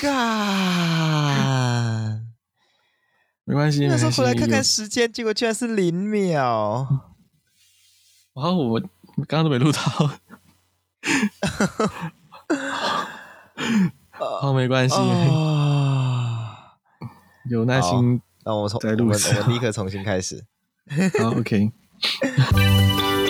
干，没关系。那时候回来看看时间，结果居然是零秒。然后，我刚刚都没录到。好，没关系。有耐心。那我从我们我们立刻重新开始。好，OK。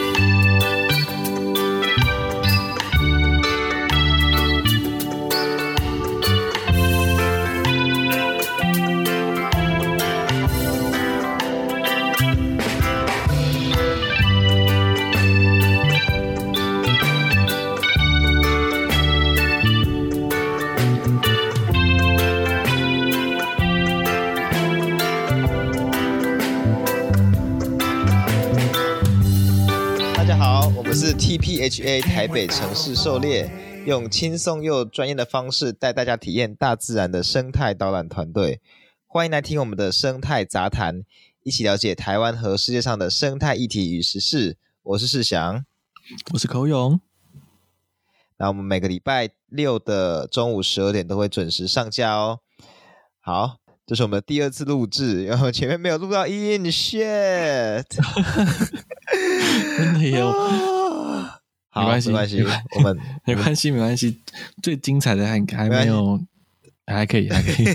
TPHA 台北城市狩猎，用轻松又专业的方式带大家体验大自然的生态导览团队，欢迎来听我们的生态杂谈，一起了解台湾和世界上的生态议题与时事。我是世祥，我是口勇。那我们每个礼拜六的中午十二点都会准时上架哦。好，这是我们的第二次录制，然后前面没有录到音，shit，真的有。好没关系，没关系，我们没关系，没关系。最精彩的还还没有，还可以，还可以。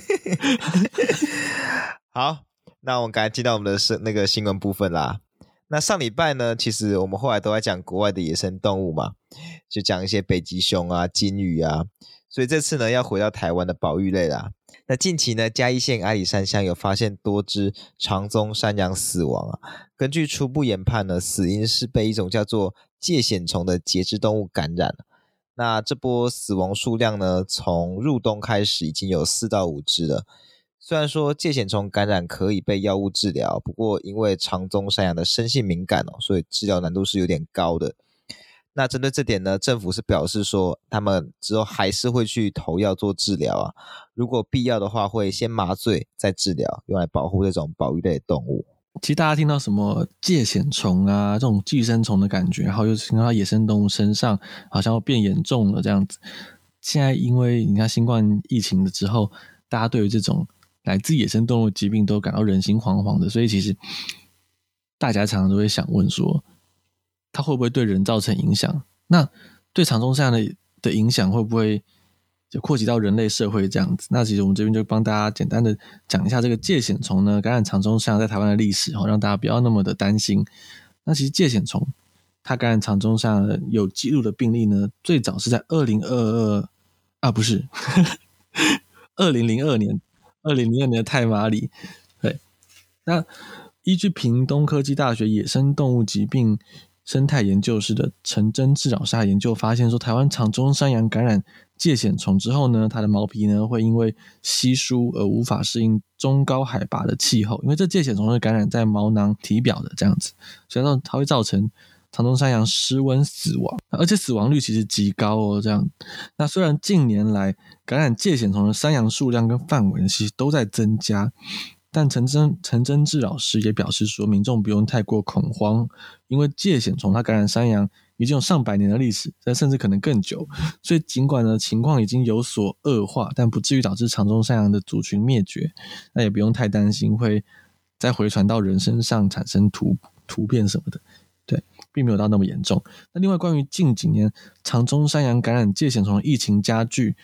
好，那我们赶快进到我们的是那个新闻部分啦。那上礼拜呢，其实我们后来都在讲国外的野生动物嘛，就讲一些北极熊啊、金鱼啊。所以这次呢，要回到台湾的保育类啦。那近期呢，嘉义县阿里山乡有发现多只长鬃山羊死亡啊。根据初步研判呢，死因是被一种叫做疥藓虫的节肢动物感染。那这波死亡数量呢，从入冬开始已经有四到五只了。虽然说疥藓虫感染可以被药物治疗，不过因为长鬃山羊的生性敏感哦，所以治疗难度是有点高的。那针对这点呢，政府是表示说，他们之后还是会去投药做治疗啊。如果必要的话，会先麻醉再治疗，用来保护这种保育类动物。其实大家听到什么疥癬虫啊，这种寄生虫的感觉，然后又听到野生动物身上好像变严重了这样子。现在因为你看新冠疫情的之后，大家对于这种来自野生动物疾病都感到人心惶惶的，所以其实大家常常都会想问说，它会不会对人造成影响？那对长鬃山的的影响会不会？就扩及到人类社会这样子，那其实我们这边就帮大家简单的讲一下这个疥癬虫呢感染长鬃山羊在台湾的历史，哦，让大家不要那么的担心。那其实疥癬虫它感染长鬃山羊有记录的病例呢，最早是在二零二二啊，不是二零零二年，二零零二年的泰马里。对，那依据屏东科技大学野生动物疾病生态研究室的陈真治老师研究发现说，台湾长鬃山羊感染疥藓虫之后呢，它的毛皮呢会因为稀疏而无法适应中高海拔的气候，因为这疥藓虫是感染在毛囊体表的这样子，所以说它会造成长鬃山羊失温死亡，而且死亡率其实极高哦。这样，那虽然近年来感染疥藓虫的山羊数量跟范围其实都在增加。但陈真陈真志老师也表示说，民众不用太过恐慌，因为疥癬虫它感染山羊已经有上百年的历史，但甚至可能更久。所以尽管呢情况已经有所恶化，但不至于导致长鬃山羊的族群灭绝。那也不用太担心会再回传到人身上产生突突变什么的，对，并没有到那么严重。那另外关于近几年长鬃山羊感染疥癬虫疫情加剧，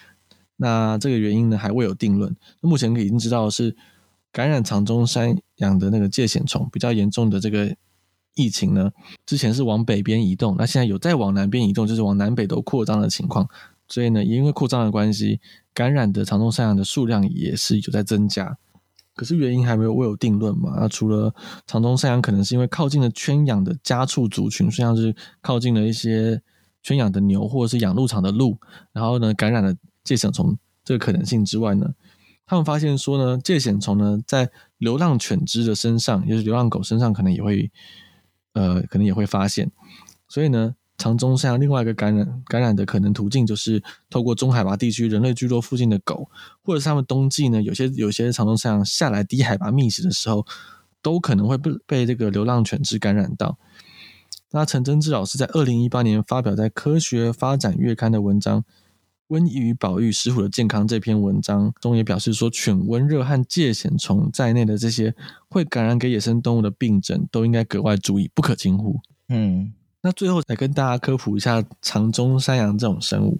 那这个原因呢还未有定论。那目前已经知道的是。感染长鬃山羊的那个疥癬虫比较严重的这个疫情呢，之前是往北边移动，那现在有再往南边移动，就是往南北都扩张的情况。所以呢，因为扩张的关系，感染的长鬃山羊的数量也是有在增加。可是原因还没有未有定论嘛？那除了长鬃山羊可能是因为靠近了圈养的家畜族群，实际上是靠近了一些圈养的牛或者是养鹿场的鹿，然后呢感染了疥癬虫这个可能性之外呢？他们发现说呢，疥癬虫呢在流浪犬只的身上，也就是流浪狗身上，可能也会，呃，可能也会发现。所以呢，长鬃山另外一个感染感染的可能途径，就是透过中海拔地区人类聚落附近的狗，或者是他们冬季呢，有些有些长鬃山下来低海拔觅食的时候，都可能会被被这个流浪犬只感染到。那陈真志老师在二零一八年发表在《科学发展月刊》的文章。瘟疫与保育，石虎的健康这篇文章中也表示说，犬瘟热和疥藓虫在内的这些会感染给野生动物的病症，都应该格外注意，不可轻忽。嗯，那最后来跟大家科普一下长鬃山羊这种生物。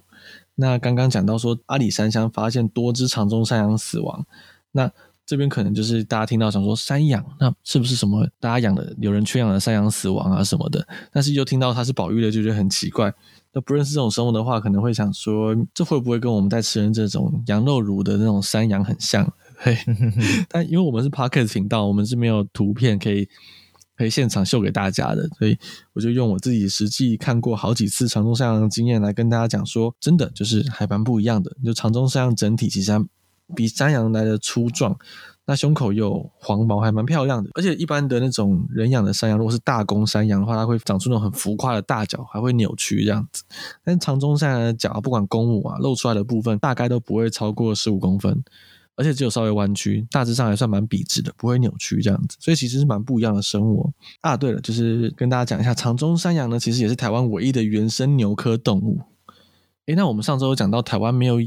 那刚刚讲到说，阿里山乡发现多只长鬃山羊死亡，那这边可能就是大家听到想说山羊，那是不是什么大家养的有人圈养的山羊死亡啊什么的？但是又听到它是保育的，就觉得很奇怪。那不认识这种生物的话，可能会想说，这会不会跟我们在吃人这种羊肉乳的那种山羊很像？嘿，但因为我们是 Podcast 频道，我们是没有图片可以可以现场秀给大家的，所以我就用我自己实际看过好几次长鬃山羊的经验来跟大家讲说，真的就是还蛮不一样的。就长鬃山羊整体其实还比山羊来的粗壮。那胸口有黄毛，还蛮漂亮的。而且一般的那种人养的山羊，如果是大公山羊的话，它会长出那种很浮夸的大角，还会扭曲这样子。但是长鬃山羊的角，不管公母啊，露出来的部分大概都不会超过十五公分，而且只有稍微弯曲，大致上还算蛮笔直的，不会扭曲这样子。所以其实是蛮不一样的生物啊。对了，就是跟大家讲一下，长鬃山羊呢，其实也是台湾唯一的原生牛科动物。诶，那我们上周有讲到台湾没有。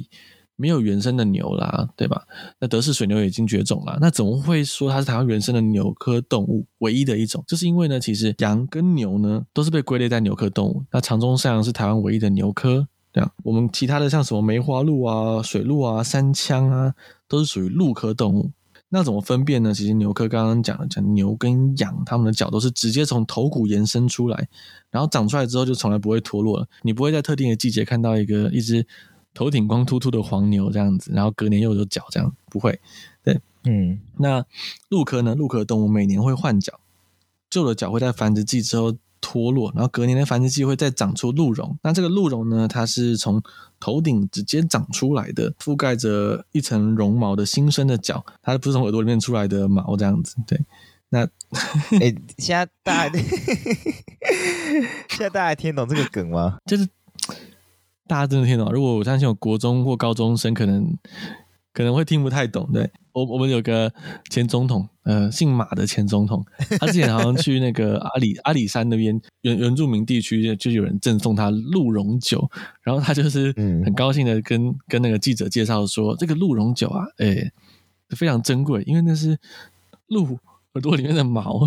没有原生的牛啦，对吧？那德氏水牛已经绝种了，那怎么会说它是台湾原生的牛科动物唯一的一种？就是因为呢，其实羊跟牛呢都是被归类在牛科动物。那长鬃山羊是台湾唯一的牛科，这样。我们其他的像什么梅花鹿啊、水鹿啊、山羌啊，都是属于鹿科动物。那怎么分辨呢？其实牛科刚刚讲了，讲牛跟羊，它们的角都是直接从头骨延伸出来，然后长出来之后就从来不会脱落了。你不会在特定的季节看到一个一只。头顶光秃秃的黄牛这样子，然后隔年又有角这样，不会。对，嗯，那鹿科呢？鹿科动物每年会换角，旧的角会在繁殖季之后脱落，然后隔年的繁殖季会再长出鹿茸。那这个鹿茸呢，它是从头顶直接长出来的，覆盖着一层绒毛的新生的角，它不是从耳朵里面出来的毛这样子。对，那 哎、欸，现在大家 现在大家听懂这个梗吗？就是。大家真的听懂？如果我相信有国中或高中生，可能可能会听不太懂。对，我，我们有个前总统，呃，姓马的前总统，他之前好像去那个阿里阿里山那边原原住民地区，就有人赠送他鹿茸酒，然后他就是很高兴的跟、嗯、跟那个记者介绍说，这个鹿茸酒啊，哎、欸，非常珍贵，因为那是鹿耳朵里面的毛。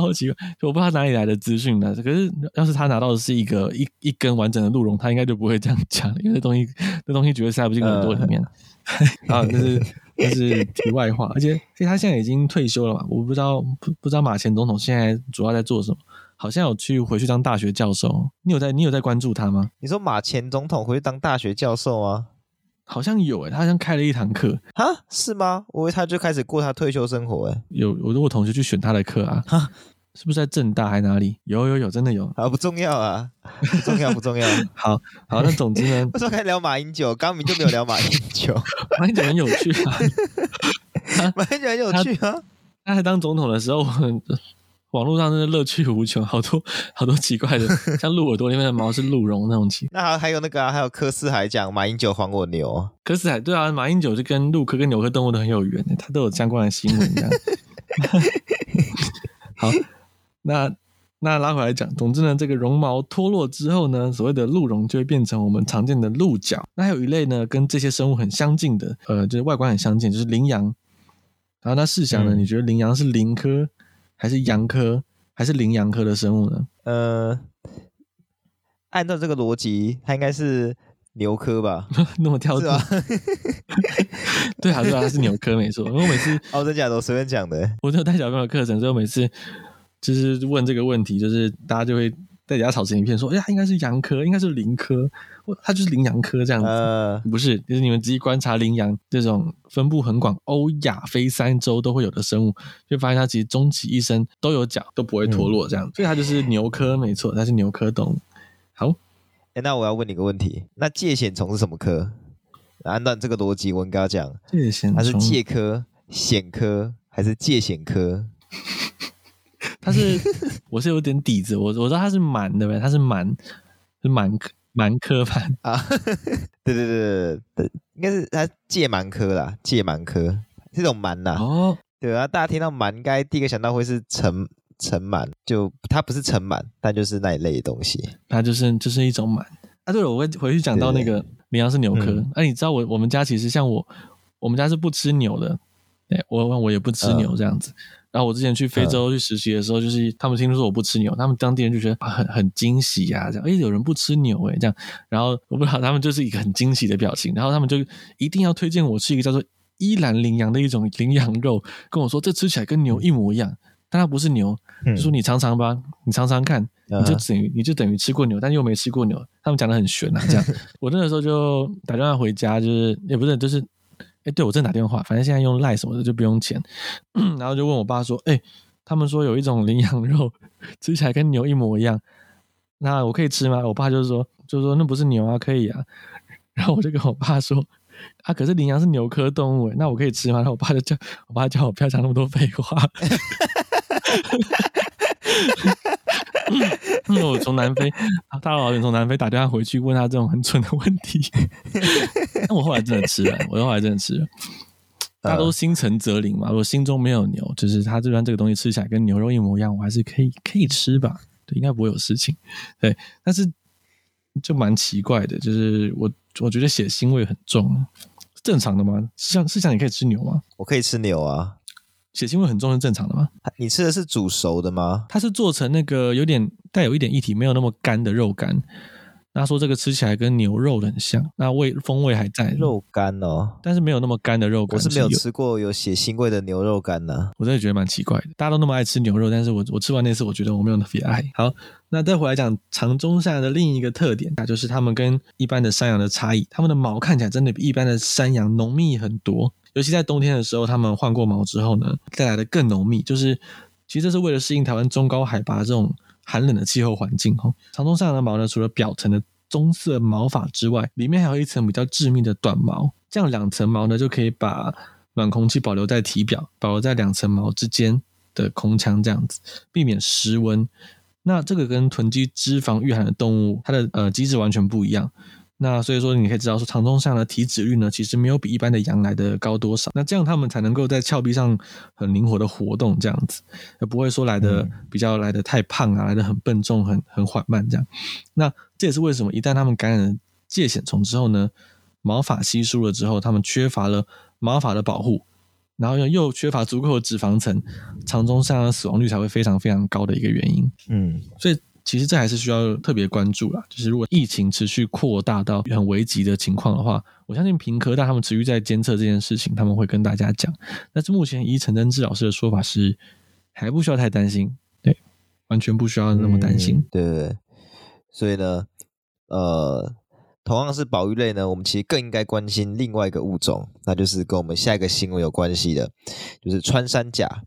超奇怪，我不知道哪里来的资讯呢。可是要是他拿到的是一个一一根完整的鹿茸，他应该就不会这样讲，因为这东西这东西绝对塞不进耳朵里面。然后这是这是题外话，而且其实他现在已经退休了嘛，我不知道不不知道马前总统现在主要在做什么，好像有去回去当大学教授。你有在你有在关注他吗？你说马前总统回去当大学教授啊？好像有诶、欸，他好像开了一堂课啊？是吗？我以为他就开始过他退休生活诶、欸。有，我如果同学去选他的课啊，哈，是不是在正大还哪里？有有有，真的有。好，不重要啊，不重要不重要。好好，那总之呢，为什么开始聊马英九？刚明就没有聊马英九，马英九很有趣啊，马英九很有趣啊。他，他还当总统的时候。网络上真的乐趣无穷，好多好多奇怪的，像鹿耳朵里面的毛是鹿茸那种奇。那还还有那个、啊，还有柯斯海讲马英九还我牛。柯斯海对啊，马英九就跟鹿科跟牛科动物都很有缘，他都有相关的新闻这样。好，那那拉回来讲，总之呢，这个绒毛脱落之后呢，所谓的鹿茸就会变成我们常见的鹿角。那还有一类呢，跟这些生物很相近的，呃，就是外观很相近，就是羚羊。然后那试想呢，嗯、你觉得羚羊是羚科？还是羊科，还是羚羊科的生物呢？呃，按照这个逻辑，它应该是牛科吧？那么跳脱？对啊，对啊，它是牛科没错。我每次哦，真假的，我随便讲的。我就带小朋友课程，所以我每次就是问这个问题，就是大家就会。在底下吵成一片，说：“哎呀，应该是羊科，应该是羚科，它就是羚羊科这样子。呃、不是，就是你们仔细观察羚羊这种分布很广、欧亚非三洲都会有的生物，就发现它其实终其一生都有角，都不会脱落这样。嗯、所以它就是牛科，没错，它是牛科动物。好，哎，那我要问你个问题：那疥藓虫是什么科？按照这个逻辑，我应该要讲疥癬虫，它是介科、藓科还是介藓科？”它是，我是有点底子，我我知道它是螨对不对？它是螨，是螨科螨科吧啊，对对对对对，应该是它介螨科啦，介螨科这种蛮呐。哦，对啊，大家听到蛮，应该第一个想到会是成尘螨，就它不是尘螨，但就是那一类的东西。它就是就是一种螨啊。对了，我会回去讲到那个羚羊是牛科。那、嗯啊、你知道我我们家其实像我我们家是不吃牛的，对我我也不吃牛这样子。嗯、然后我之前去非洲去实习的时候，就是他们听说我不吃牛，他们当地人就觉得很很惊喜呀、啊，这样哎有人不吃牛哎这样。然后我不知道他们就是一个很惊喜的表情，然后他们就一定要推荐我吃一个叫做。伊兰羚羊的一种羚羊肉，跟我说这吃起来跟牛一模一样，但它不是牛，嗯、就说你尝尝吧，你尝尝看，嗯、你就等于你就等于吃过牛，但又没吃过牛。他们讲的很玄啊，这样。我那个时候就打电话回家，就是也不是，就是哎，对我正打电话，反正现在用赖什么的就不用钱，然后就问我爸说，哎，他们说有一种羚羊肉吃起来跟牛一模一样，那我可以吃吗？我爸就说，就说那不是牛啊，可以啊。然后我就跟我爸说。啊！可是羚羊是牛科动物，那我可以吃吗？然后我爸就叫我爸叫我不要讲那么多废话。因为我从南非，大老远从南非打电话回去问他这种很蠢的问题。那我后来真的吃了，我后来真的吃了。大家都心诚则灵嘛，我心中没有牛，就是他这边这个东西吃起来跟牛肉一模一样，我还是可以可以吃吧？对，应该不会有事情。对，但是就蛮奇怪的，就是我。我觉得血腥味很重，正常的吗？是像是像你可以吃牛吗？我可以吃牛啊，血腥味很重是正常的吗？你吃的是煮熟的吗？它是做成那个有点带有一点液体，没有那么干的肉干。他说这个吃起来跟牛肉的很像，那味风味还在，肉干哦，但是没有那么干的肉干。我是没有吃过有血腥味的牛肉干呢、啊，我真的觉得蛮奇怪的。大家都那么爱吃牛肉，但是我我吃完那次，我觉得我没有特别爱好。那再回来讲长中山羊的另一个特点，那就是它们跟一般的山羊的差异，它们的毛看起来真的比一般的山羊浓密很多，尤其在冬天的时候，它们换过毛之后呢，带来的更浓密，就是其实这是为了适应台湾中高海拔这种。寒冷的气候环境，哈，长鬃山羊的毛呢，除了表层的棕色毛发之外，里面还有一层比较致密的短毛。这样两层毛呢，就可以把暖空气保留在体表，保留在两层毛之间的空腔，这样子避免失温。那这个跟囤积脂肪御寒的动物，它的呃机制完全不一样。那所以说，你可以知道说，长鬃山羊的体脂率呢，其实没有比一般的羊来的高多少。那这样它们才能够在峭壁上很灵活的活动，这样子，而不会说来的比较来的太胖啊，来的很笨重、很很缓慢这样。那这也是为什么一旦它们感染了疥癬虫之后呢，毛发稀疏了之后，它们缺乏了毛发的保护，然后又又缺乏足够的脂肪层，长鬃山羊的死亡率才会非常非常高的一个原因。嗯，所以。其实这还是需要特别关注啦。就是如果疫情持续扩大到很危急的情况的话，我相信平科大他们持续在监测这件事情，他们会跟大家讲。但是目前依陈真志老师的说法是，还不需要太担心，对，完全不需要那么担心。嗯、对，对，对，所以呢，呃，同样是保育类呢，我们其实更应该关心另外一个物种，那就是跟我们下一个新闻有关系的，就是穿山甲。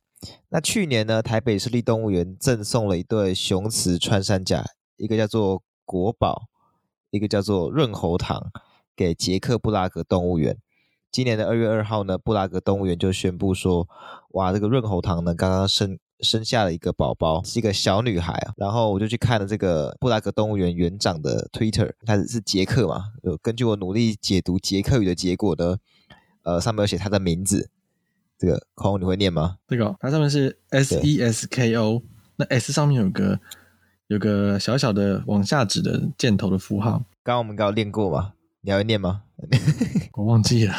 那去年呢，台北市立动物园赠送了一对雄雌穿山甲，一个叫做国宝，一个叫做润喉糖，给捷克布拉格动物园。今年的二月二号呢，布拉格动物园就宣布说，哇，这个润喉糖呢，刚刚生生下了一个宝宝，是一个小女孩啊。然后我就去看了这个布拉格动物园园长的 Twitter，他是捷克嘛，就根据我努力解读捷克语的结果呢，呃，上面有写他的名字。这个空你会念吗？这个它上面是 S E S K O，那 S 上面有个有个小小的往下指的箭头的符号。刚刚我们刚刚练过嘛？你还会念吗？我忘记了。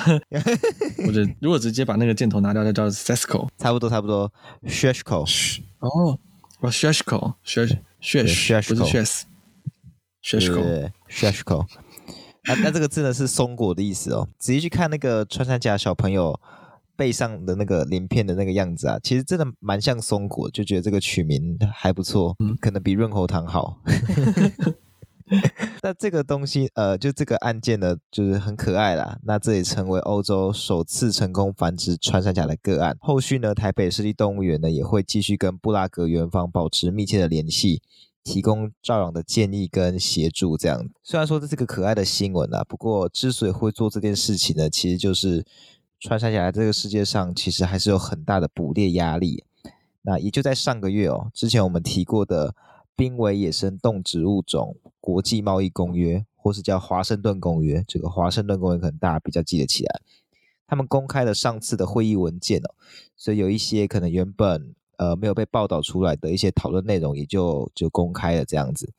或者如果直接把那个箭头拿掉，就叫 Sesco。差不多差不多 Sheshko。哦，哦 Sheshko，Shesh Shesh 不是 Shesh，Sheshko，Sheshko。那那这个字呢是松果的意思哦。仔细去看那个穿山甲小朋友。背上的那个鳞片的那个样子啊，其实真的蛮像松果，就觉得这个取名还不错，嗯，可能比润喉糖好。那这个东西，呃，就这个案件呢，就是很可爱啦。那这也成为欧洲首次成功繁殖穿山甲的个案。后续呢，台北市立动物园呢也会继续跟布拉格园方保持密切的联系，提供照养的建议跟协助。这样，虽然说这是个可爱的新闻啊，不过之所以会做这件事情呢，其实就是。穿山甲在这个世界上其实还是有很大的捕猎压力。那也就在上个月哦，之前我们提过的濒危野生动植物种国际贸易公约，或是叫华盛顿公约，这个华盛顿公约可能大家比较记得起来。他们公开了上次的会议文件哦，所以有一些可能原本呃没有被报道出来的一些讨论内容，也就就公开了这样子。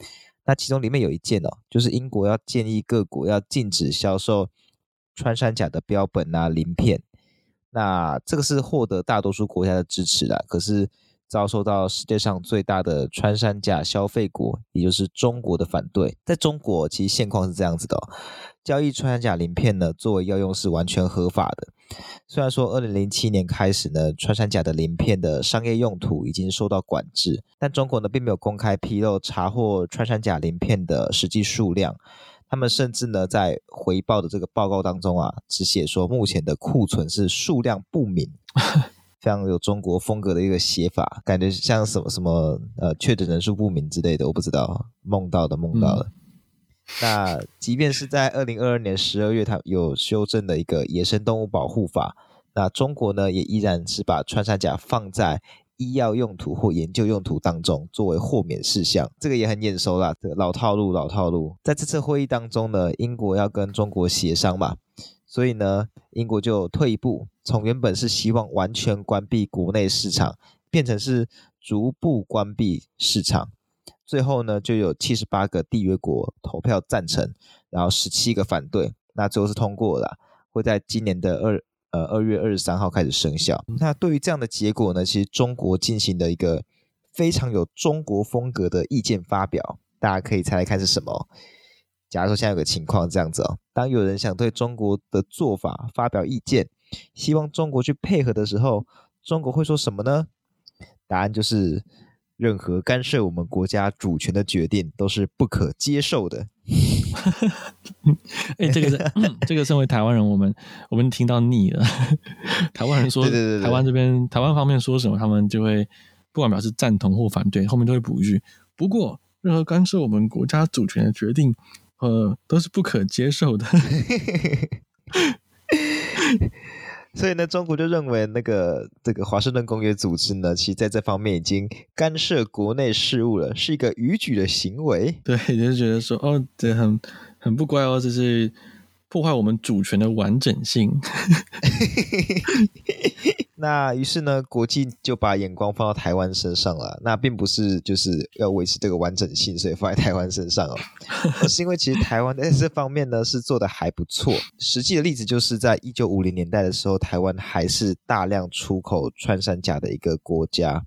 那其中里面有一件哦，就是英国要建议各国要禁止销售穿山甲的标本啊、鳞片。那这个是获得大多数国家的支持的，可是遭受到世界上最大的穿山甲消费国，也就是中国的反对。在中国，其实现况是这样子的，交易穿山甲鳞片呢，作为药用是完全合法的。虽然说二零零七年开始呢，穿山甲的鳞片的商业用途已经受到管制，但中国呢并没有公开披露查获穿山甲鳞片的实际数量。他们甚至呢，在回报的这个报告当中啊，只写说目前的库存是数量不明，非常有中国风格的一个写法，感觉像什么什么呃确诊人数不明之类的，我不知道，梦到的梦到的。嗯、那即便是在二零二二年十二月，它有修正的一个野生动物保护法，那中国呢也依然是把穿山甲放在。医药用途或研究用途当中，作为豁免事项，这个也很眼熟啦，这个老套路，老套路。在这次会议当中呢，英国要跟中国协商嘛，所以呢，英国就退一步，从原本是希望完全关闭国内市场，变成是逐步关闭市场。最后呢，就有七十八个缔约国投票赞成，然后十七个反对，那最后是通过了，会在今年的二。呃，二月二十三号开始生效。那对于这样的结果呢，其实中国进行的一个非常有中国风格的意见发表，大家可以猜猜看是什么？假如说现在有个情况这样子哦，当有人想对中国的做法发表意见，希望中国去配合的时候，中国会说什么呢？答案就是，任何干涉我们国家主权的决定都是不可接受的。哎、欸，这个是、嗯、这个，身为台湾人，我们我们听到腻了。台湾人说，对对对对，台湾这边台湾方面说什么，他们就会不管表示赞同或反对，后面都会补一句。不过，任何干涉我们国家主权的决定，呃，都是不可接受的。所以呢，中国就认为那个这个华盛顿公约组织呢，其实在这方面已经干涉国内事务了，是一个逾矩的行为。对，就觉得说，哦，这很很不乖哦，这是破坏我们主权的完整性。那于是呢，国际就把眼光放到台湾身上了。那并不是就是要维持这个完整性，所以放在台湾身上哦，是因为其实台湾在这方面呢是做的还不错。实际的例子就是在一九五零年代的时候，台湾还是大量出口穿山甲的一个国家。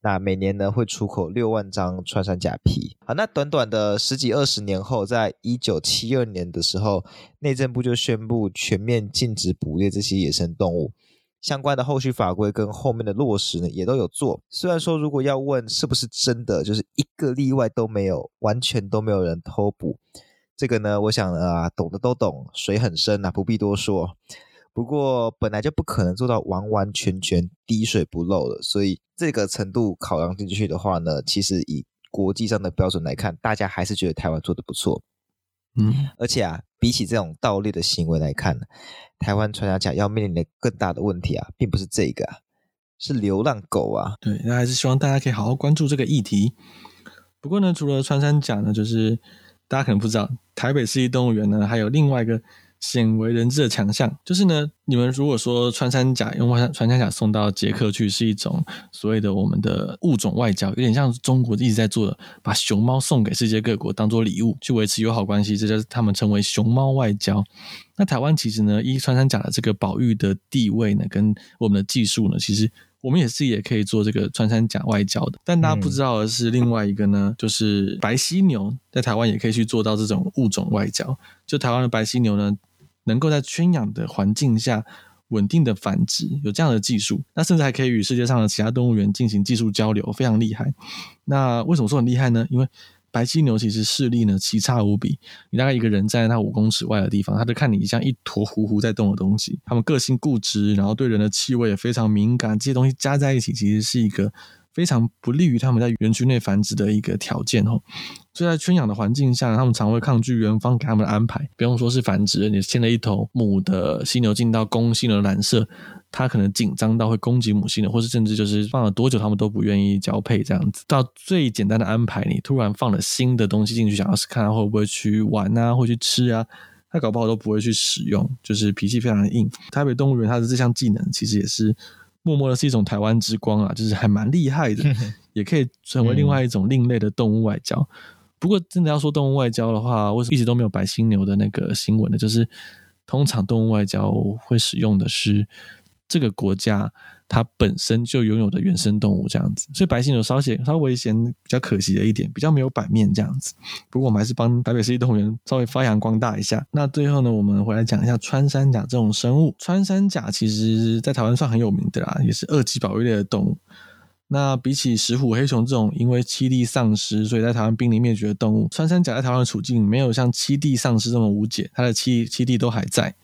那每年呢会出口六万张穿山甲皮。好，那短短的十几二十年后，在一九七二年的时候，内政部就宣布全面禁止捕猎这些野生动物。相关的后续法规跟后面的落实呢，也都有做。虽然说，如果要问是不是真的，就是一个例外都没有，完全都没有人偷补，这个呢，我想啊，懂的都懂，水很深啊，不必多说。不过本来就不可能做到完完全全滴水不漏的，所以这个程度考量进去的话呢，其实以国际上的标准来看，大家还是觉得台湾做的不错。嗯，而且啊，比起这种盗猎的行为来看，台湾穿山甲要面临的更大的问题啊，并不是这个啊，是流浪狗啊。对，那还是希望大家可以好好关注这个议题。不过呢，除了穿山甲呢，就是大家可能不知道，台北市立动物园呢，还有另外一个。鲜为人知的强项就是呢，你们如果说穿山甲用穿山甲送到捷克去是一种所谓的我们的物种外交，有点像中国一直在做的，把熊猫送给世界各国当做礼物去维持友好关系，这就是他们称为熊猫外交。那台湾其实呢，依穿山甲的这个保育的地位呢，跟我们的技术呢，其实我们也是也可以做这个穿山甲外交的。但大家不知道的是，另外一个呢，嗯、就是白犀牛在台湾也可以去做到这种物种外交。就台湾的白犀牛呢。能够在圈养的环境下稳定的繁殖，有这样的技术，那甚至还可以与世界上的其他动物园进行技术交流，非常厉害。那为什么说很厉害呢？因为白犀牛其实视力呢奇差无比，你大概一个人站在它五公尺外的地方，它就看你像一坨糊糊在动的东西。它们个性固执，然后对人的气味也非常敏感，这些东西加在一起，其实是一个。非常不利于他们在园区内繁殖的一个条件哦，所以在圈养的环境下，他们常会抗拒园方给他们的安排。不用说是繁殖，你牵了一头母的犀牛进到公犀牛的栏舍，它可能紧张到会攻击母犀牛，或是甚至就是放了多久他们都不愿意交配这样子。到最简单的安排，你突然放了新的东西进去，想要是看它会不会去玩啊，或去吃啊，它搞不好都不会去使用，就是脾气非常的硬。台北动物园它的这项技能其实也是。默默的是一种台湾之光啊，就是还蛮厉害的，也可以成为另外一种另类的动物外交。不过，真的要说动物外交的话，我一直都没有白犀牛的那个新闻的，就是通常动物外交会使用的是这个国家它本身就拥有的原生动物这样子，所以白犀牛稍显稍微显比较可惜的一点，比较没有版面这样子。不过我们还是帮台北市立动物园稍微发扬光大一下。那最后呢，我们回来讲一下穿山甲这种生物。穿山甲其实在台湾算很有名的啦，也是二级保育类的动物。那比起石虎、黑熊这种因为栖地丧失，所以在台湾濒临灭绝的动物，穿山甲在台湾的处境没有像栖地丧失这么无解，它的栖栖地都还在，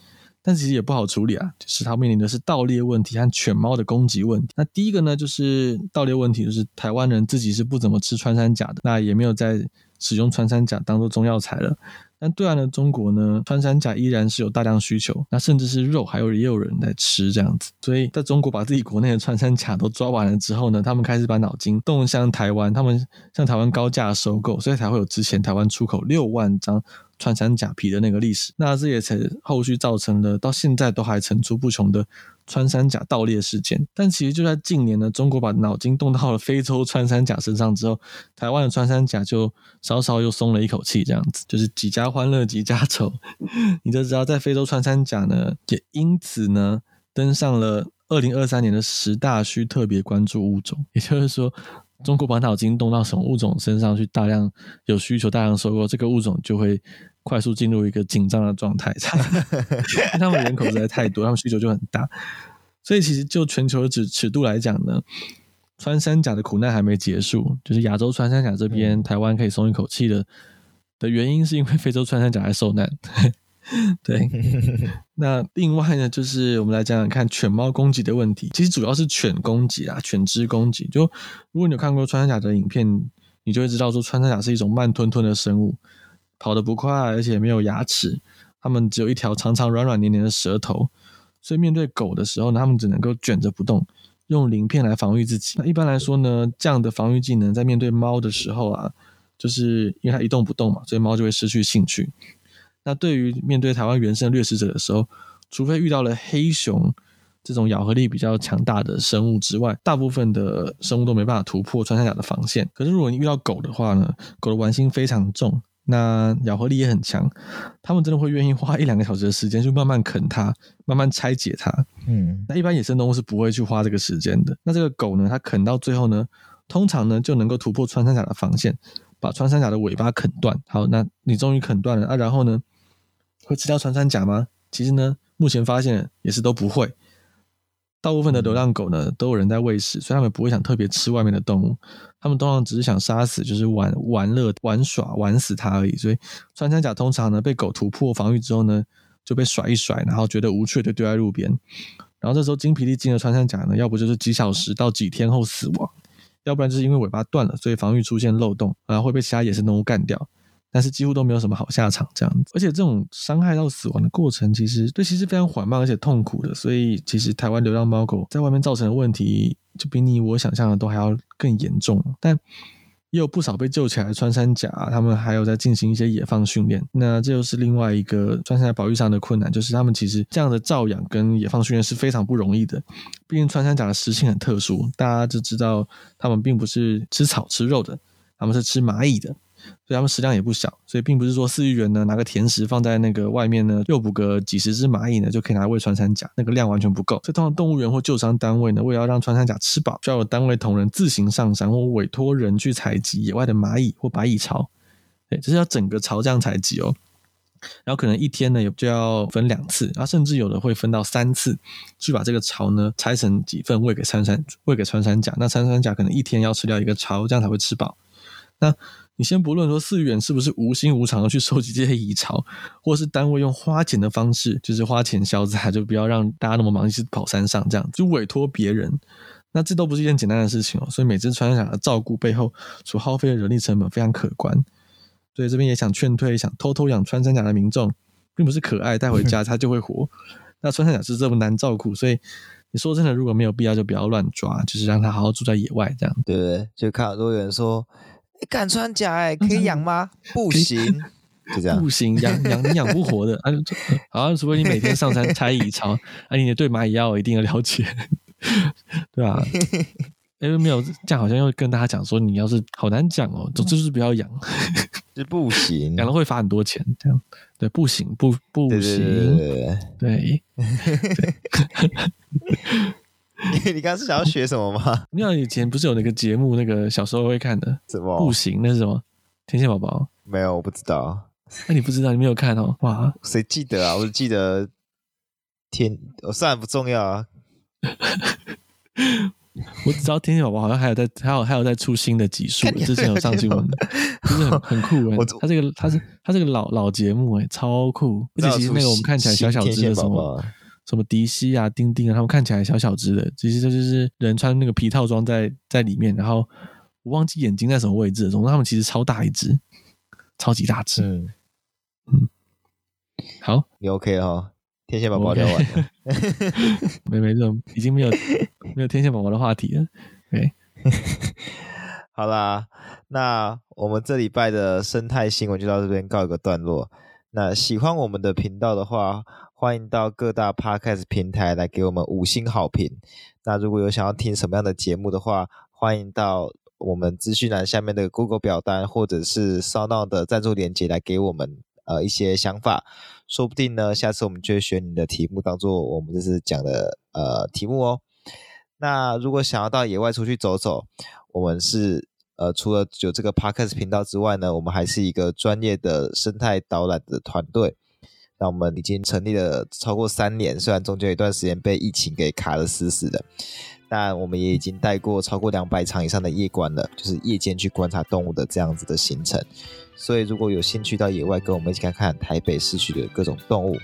但其实也不好处理啊，就是它面临的是盗猎问题和犬猫的攻击问题。那第一个呢，就是盗猎问题，就是台湾人自己是不怎么吃穿山甲的，那也没有在使用穿山甲当做中药材了。但对岸的中国呢，穿山甲依然是有大量需求，那甚至是肉，还有也有人在吃这样子。所以在中国把自己国内的穿山甲都抓完了之后呢，他们开始把脑筋动向台湾，他们向台湾高价收购，所以才会有之前台湾出口六万张穿山甲皮的那个历史。那这也才后续造成了到现在都还层出不穷的。穿山甲盗猎事件，但其实就在近年呢，中国把脑筋动到了非洲穿山甲身上之后，台湾的穿山甲就稍稍又松了一口气，这样子就是几家欢乐几家愁。你就知道，在非洲穿山甲呢，也因此呢登上了二零二三年的十大需特别关注物种。也就是说，中国把脑筋动到什么物种身上去，大量有需求，大量收购这个物种就会。快速进入一个紧张的状态，因为他们人口实在太多，他们需求就很大，所以其实就全球的尺尺度来讲呢，穿山甲的苦难还没结束，就是亚洲穿山甲这边，嗯、台湾可以松一口气的的原因，是因为非洲穿山甲在受难。对，那另外呢，就是我们来讲讲看犬猫攻击的问题，其实主要是犬攻击啊，犬只攻击。就如果你有看过穿山甲的影片，你就会知道说，穿山甲是一种慢吞吞的生物。跑得不快，而且没有牙齿，它们只有一条长长、软软、黏黏的舌头，所以面对狗的时候呢，它们只能够卷着不动，用鳞片来防御自己。那一般来说呢，这样的防御技能在面对猫的时候啊，就是因为它一动不动嘛，所以猫就会失去兴趣。那对于面对台湾原生掠食者的时候，除非遇到了黑熊这种咬合力比较强大的生物之外，大部分的生物都没办法突破穿山甲的防线。可是如果你遇到狗的话呢，狗的玩心非常重。那咬合力也很强，他们真的会愿意花一两个小时的时间去慢慢啃它，慢慢拆解它。嗯，那一般野生动物是不会去花这个时间的。那这个狗呢，它啃到最后呢，通常呢就能够突破穿山甲的防线，把穿山甲的尾巴啃断。好，那你终于啃断了啊，然后呢，会吃掉穿山甲吗？其实呢，目前发现也是都不会。大部分的流浪狗呢，都有人在喂食，所以它们不会想特别吃外面的动物，它们通常只是想杀死，就是玩玩乐、玩耍、玩死它而已。所以穿山甲通常呢，被狗突破防御之后呢，就被甩一甩，然后觉得无趣就丢在路边。然后这时候精疲力尽的穿山甲呢，要不就是几小时到几天后死亡，要不然就是因为尾巴断了，所以防御出现漏洞，然后会被其他野生动物干掉。但是几乎都没有什么好下场，这样子，而且这种伤害到死亡的过程，其实对其实非常缓慢而且痛苦的，所以其实台湾流浪猫狗在外面造成的问题，就比你我想象的都还要更严重。但也有不少被救起来的穿山甲，他们还有在进行一些野放训练。那这又是另外一个穿山甲保育上的困难，就是他们其实这样的照养跟野放训练是非常不容易的。毕竟穿山甲的食性很特殊，大家就知道他们并不是吃草吃肉的，他们是吃蚂蚁的。所以他们食量也不小，所以并不是说饲养员呢拿个甜食放在那个外面呢，诱捕个几十只蚂蚁呢就可以拿来喂穿山甲，那个量完全不够。所以通常动物园或救伤单位呢，为了要让穿山甲吃饱，需要有单位同仁自行上山或委托人去采集野外的蚂蚁或白蚁巢。对，这是要整个巢这样采集哦。然后可能一天呢也就要分两次，然后甚至有的会分到三次，去把这个巢呢拆成几份喂给穿山喂给穿山甲。那穿山甲可能一天要吃掉一个巢，这样才会吃饱。那你先不论说饲养员是不是无心无偿的去收集这些蚁巢，或是单位用花钱的方式，就是花钱消灾，就不要让大家那么忙，一直跑山上这样，就委托别人，那这都不是一件简单的事情哦。所以每只穿山甲的照顾背后所耗费的人力成本非常可观。所以这边也想劝退想偷偷养穿山甲的民众，并不是可爱带回家 它就会活。那穿山甲是这么难照顾，所以你说真的，如果没有必要就不要乱抓，就是让它好好住在野外这样。对不对？就看很多人说。你敢穿山甲哎，可以养吗？不行，就这样，不行，养养你养不活的啊！好像除非你每天上山拆蚁巢，啊，你也对蚂蚁要有一定的了解。对啊。哎，没有这样，好像又跟大家讲说，你要是好难讲哦，总之就是不要养，是不行，养了会罚很多钱，这样对，不行，不不行，对，对，你刚刚是想要学什么吗？你好，以前不是有那个节目，那个小时候会看的，什么不行？那是什么？天线宝宝？没有，我不知道。那你不知道，你没有看哦？哇，谁记得啊？我只记得天，我算了，不重要啊。我只知道天线宝宝好像还有在，还有还有在出新的集数，之前有上新闻，就是很很酷哎、欸。他这个他是他这个老老节目哎、欸，超酷。而且其实那个我们看起来小小只的什么什么迪西啊、丁丁啊，他们看起来小小只的，其实这就是人穿那个皮套装在在里面，然后我忘记眼睛在什么位置了，总之他们其实超大一只，超级大只。嗯，嗯，好，你 OK 哈？天线宝宝聊完了，okay. 没没这种，已经没有没有天线宝宝的话题了。对，好啦，那我们这礼拜的生态新闻就到这边告一个段落。那喜欢我们的频道的话，欢迎到各大 Podcast 平台来给我们五星好评。那如果有想要听什么样的节目的话，欢迎到我们资讯栏下面的 Google 表单或者是 s o n 的赞助链接来给我们呃一些想法。说不定呢，下次我们就会选你的题目当做我们这次讲的呃题目哦。那如果想要到野外出去走走，我们是呃除了有这个 Podcast 频道之外呢，我们还是一个专业的生态导览的团队。那我们已经成立了超过三年，虽然中间有一段时间被疫情给卡得死死的，但我们也已经带过超过两百场以上的夜观了，就是夜间去观察动物的这样子的行程。所以，如果有兴趣到野外跟我们一起看看台北市区的各种动物，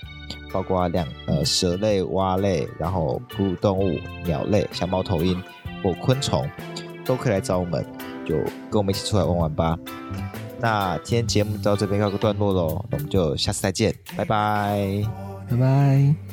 包括两呃蛇类、蛙类，然后哺乳动物、鸟类，像猫头鹰或昆虫，都可以来找我们，就跟我们一起出来玩玩吧。那今天节目到这边告个段落喽，我们就下次再见，拜拜，拜拜。